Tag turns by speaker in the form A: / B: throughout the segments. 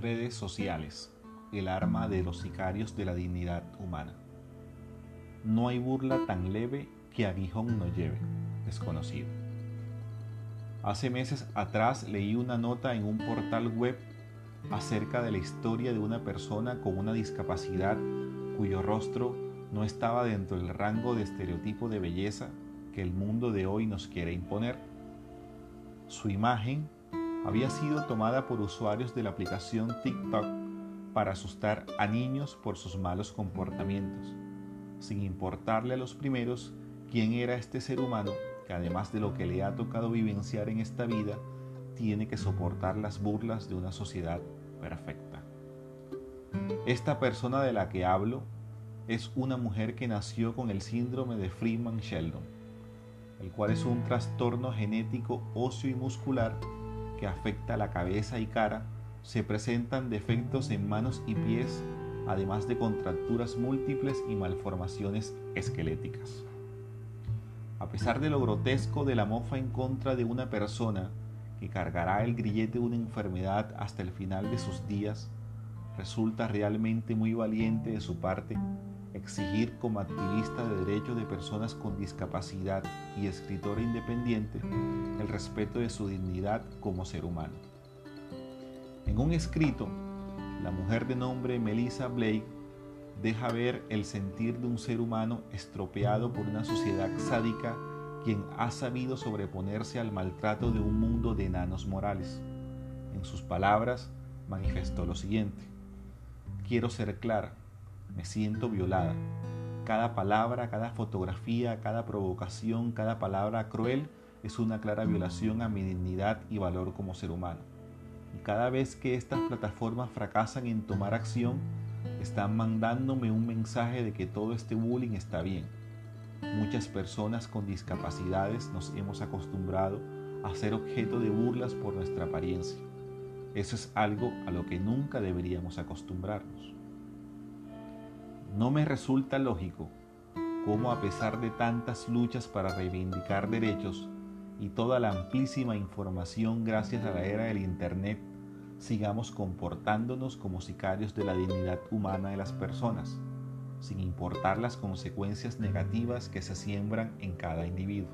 A: Redes sociales, el arma de los sicarios de la dignidad humana. No hay burla tan leve que aguijón no lleve. Desconocido. Hace meses atrás leí una nota en un portal web acerca de la historia de una persona con una discapacidad cuyo rostro no estaba dentro del rango de estereotipo de belleza que el mundo de hoy nos quiere imponer. Su imagen había sido tomada por usuarios de la aplicación TikTok para asustar a niños por sus malos comportamientos, sin importarle a los primeros quién era este ser humano que además de lo que le ha tocado vivenciar en esta vida, tiene que soportar las burlas de una sociedad perfecta. Esta persona de la que hablo es una mujer que nació con el síndrome de Freeman-Sheldon, el cual es un trastorno genético óseo y muscular que afecta la cabeza y cara, se presentan defectos en manos y pies, además de contracturas múltiples y malformaciones esqueléticas. A pesar de lo grotesco de la mofa en contra de una persona que cargará el grillete de una enfermedad hasta el final de sus días, resulta realmente muy valiente de su parte exigir como activista de derechos de personas con discapacidad y escritora independiente el respeto de su dignidad como ser humano. En un escrito, la mujer de nombre Melissa Blake deja ver el sentir de un ser humano estropeado por una sociedad sádica quien ha sabido sobreponerse al maltrato de un mundo de enanos morales. En sus palabras manifestó lo siguiente, quiero ser clara, me siento violada. Cada palabra, cada fotografía, cada provocación, cada palabra cruel es una clara violación a mi dignidad y valor como ser humano. Y cada vez que estas plataformas fracasan en tomar acción, están mandándome un mensaje de que todo este bullying está bien. Muchas personas con discapacidades nos hemos acostumbrado a ser objeto de burlas por nuestra apariencia. Eso es algo a lo que nunca deberíamos acostumbrarnos. No me resulta lógico cómo a pesar de tantas luchas para reivindicar derechos y toda la amplísima información gracias a la era del Internet, sigamos comportándonos como sicarios de la dignidad humana de las personas, sin importar las consecuencias negativas que se siembran en cada individuo.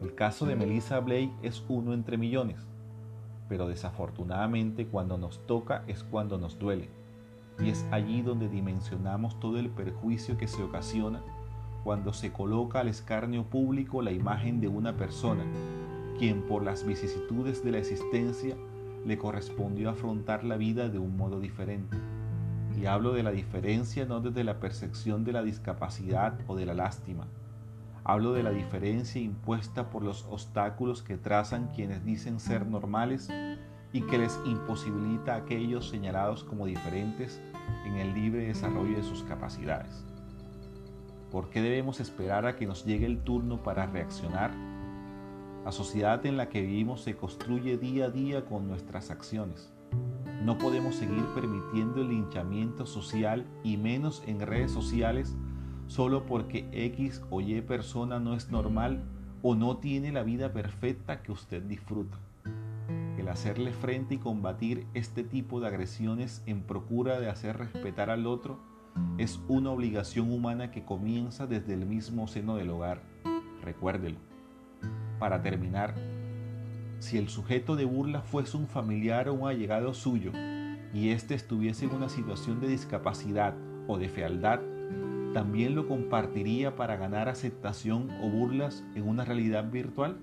A: El caso de Melissa Blake es uno entre millones, pero desafortunadamente cuando nos toca es cuando nos duele y es allí donde dimensionamos todo el perjuicio que se ocasiona cuando se coloca al escarnio público la imagen de una persona, quien por las vicisitudes de la existencia le correspondió afrontar la vida de un modo diferente. Y hablo de la diferencia no desde la percepción de la discapacidad o de la lástima. Hablo de la diferencia impuesta por los obstáculos que trazan quienes dicen ser normales y que les imposibilita a aquellos señalados como diferentes en el libre desarrollo de sus capacidades. ¿Por qué debemos esperar a que nos llegue el turno para reaccionar? La sociedad en la que vivimos se construye día a día con nuestras acciones. No podemos seguir permitiendo el linchamiento social y menos en redes sociales solo porque X o Y persona no es normal o no tiene la vida perfecta que usted disfruta hacerle frente y combatir este tipo de agresiones en procura de hacer respetar al otro es una obligación humana que comienza desde el mismo seno del hogar. Recuérdelo. Para terminar, si el sujeto de burla fuese un familiar o un allegado suyo y éste estuviese en una situación de discapacidad o de fealdad, también lo compartiría para ganar aceptación o burlas en una realidad virtual?